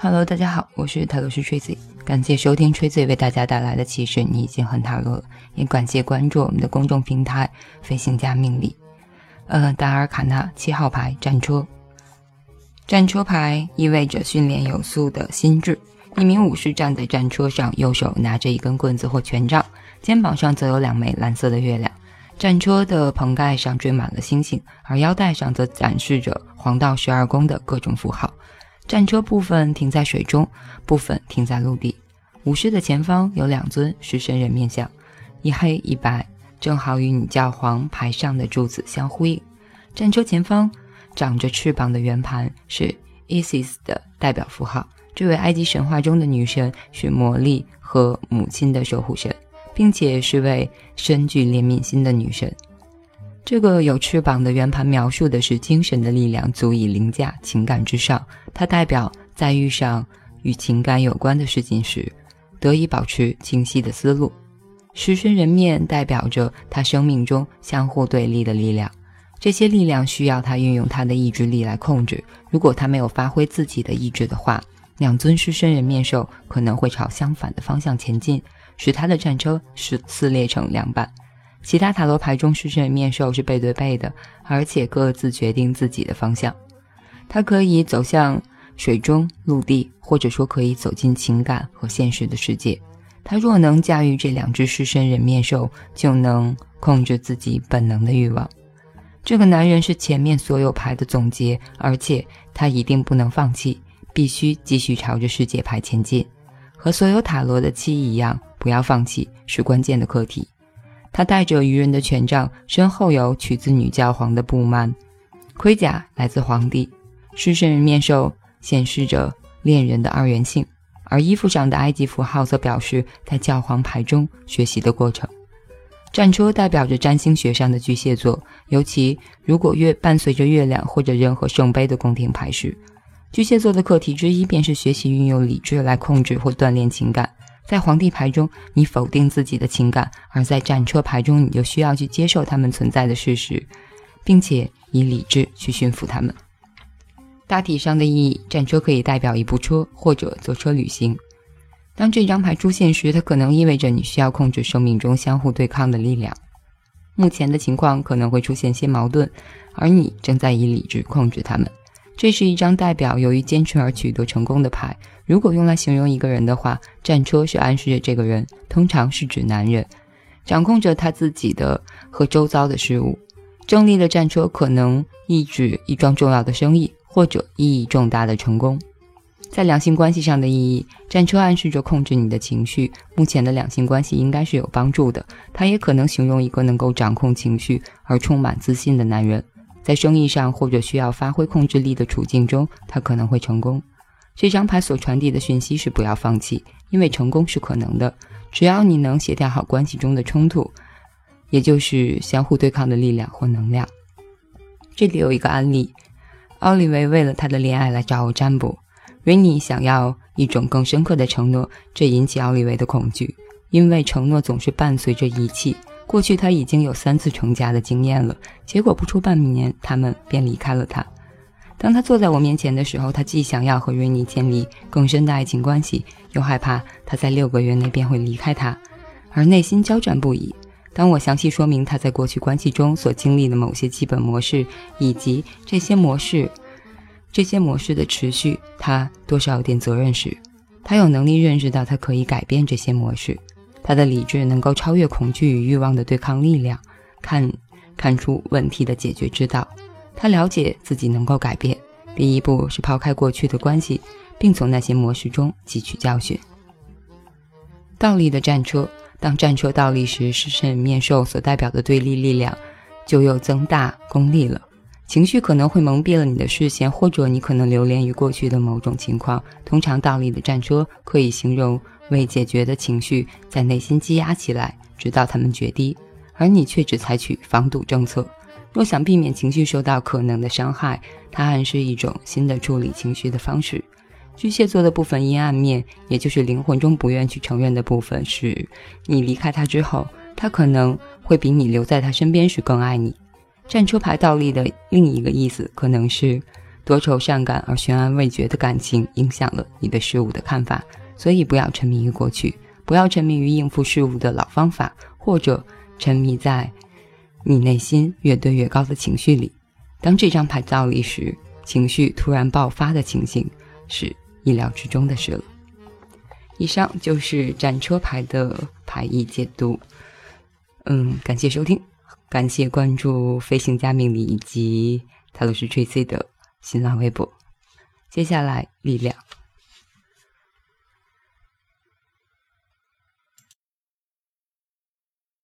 Hello，大家好，我是塔罗斯吹醉感谢收听吹醉为大家带来的启示。你已经很塔罗了，也感谢关注我们的公众平台“飞行家命理”。呃，达尔卡纳七号牌战车，战车牌意味着训练有素的心智。一名武士站在战车上，右手拿着一根棍子或权杖，肩膀上则有两枚蓝色的月亮。战车的棚盖上缀满了星星，而腰带上则展示着黄道十二宫的各种符号。战车部分停在水中，部分停在陆地。武士的前方有两尊狮身人面像，一黑一白，正好与女教皇牌上的柱子相呼应。战车前方长着翅膀的圆盘是 Isis 的代表符号，这位埃及神话中的女神是魔力和母亲的守护神，并且是位深具怜悯心的女神。这个有翅膀的圆盘描述的是精神的力量足以凌驾情感之上，它代表在遇上与情感有关的事情时，得以保持清晰的思路。狮身人面代表着他生命中相互对立的力量，这些力量需要他运用他的意志力来控制。如果他没有发挥自己的意志的话，两尊狮身人面兽可能会朝相反的方向前进，使他的战车是撕裂成两半。其他塔罗牌中，狮身人面兽是背对背的，而且各自决定自己的方向。它可以走向水中、陆地，或者说可以走进情感和现实的世界。他若能驾驭这两只狮身人面兽，就能控制自己本能的欲望。这个男人是前面所有牌的总结，而且他一定不能放弃，必须继续朝着世界牌前进。和所有塔罗的七一样，不要放弃是关键的课题。他带着愚人的权杖，身后有取自女教皇的布幔，盔甲来自皇帝，狮身人面兽显示着恋人的二元性，而衣服上的埃及符号则表示在教皇牌中学习的过程。战车代表着占星学上的巨蟹座，尤其如果月伴随着月亮或者任何圣杯的宫廷牌时，巨蟹座的课题之一便是学习运用理智来控制或锻炼情感。在皇帝牌中，你否定自己的情感；而在战车牌中，你就需要去接受他们存在的事实，并且以理智去驯服他们。大体上的意义，战车可以代表一部车或者坐车旅行。当这张牌出现时，它可能意味着你需要控制生命中相互对抗的力量。目前的情况可能会出现些矛盾，而你正在以理智控制他们。这是一张代表由于坚持而取得成功的牌。如果用来形容一个人的话，战车是暗示着这个人通常是指男人，掌控着他自己的和周遭的事物。正立的战车可能意指一桩重要的生意或者意义重大的成功。在两性关系上的意义，战车暗示着控制你的情绪。目前的两性关系应该是有帮助的。它也可能形容一个能够掌控情绪而充满自信的男人。在生意上或者需要发挥控制力的处境中，他可能会成功。这张牌所传递的讯息是不要放弃，因为成功是可能的。只要你能协调好关系中的冲突，也就是相互对抗的力量或能量。这里有一个案例：奥利维为了他的恋爱来找我占卜，瑞尼想要一种更深刻的承诺，这引起奥利维的恐惧，因为承诺总是伴随着遗弃。过去他已经有三次成家的经验了，结果不出半年，他们便离开了他。当他坐在我面前的时候，他既想要和瑞妮建立更深的爱情关系，又害怕他在六个月内便会离开他，而内心交战不已。当我详细说明他在过去关系中所经历的某些基本模式，以及这些模式、这些模式的持续，他多少有点责任时，他有能力认识到他可以改变这些模式。他的理智能够超越恐惧与欲望的对抗力量，看看出问题的解决之道。他了解自己能够改变。第一步是抛开过去的关系，并从那些模式中汲取教训。倒立的战车，当战车倒立时，狮身面兽所代表的对立力量就又增大功力了。情绪可能会蒙蔽了你的视线，或者你可能流连于过去的某种情况。通常倒立的战车可以形容。未解决的情绪在内心积压起来，直到它们决堤，而你却只采取防堵政策。若想避免情绪受到可能的伤害，它暗示一种新的处理情绪的方式。巨蟹座的部分阴暗面，也就是灵魂中不愿去承认的部分，是你离开他之后，他可能会比你留在他身边时更爱你。战车牌倒立的另一个意思，可能是多愁善感而悬而未决的感情影响了你对事物的看法，所以不要沉迷于过去，不要沉迷于应付事物的老方法，或者沉迷在你内心越堆越高的情绪里。当这张牌倒立时，情绪突然爆发的情形是意料之中的事了。以上就是战车牌的牌意解读。嗯，感谢收听，感谢关注飞行家命理以及泰勒斯 JZ” 的新浪微博。接下来，力量。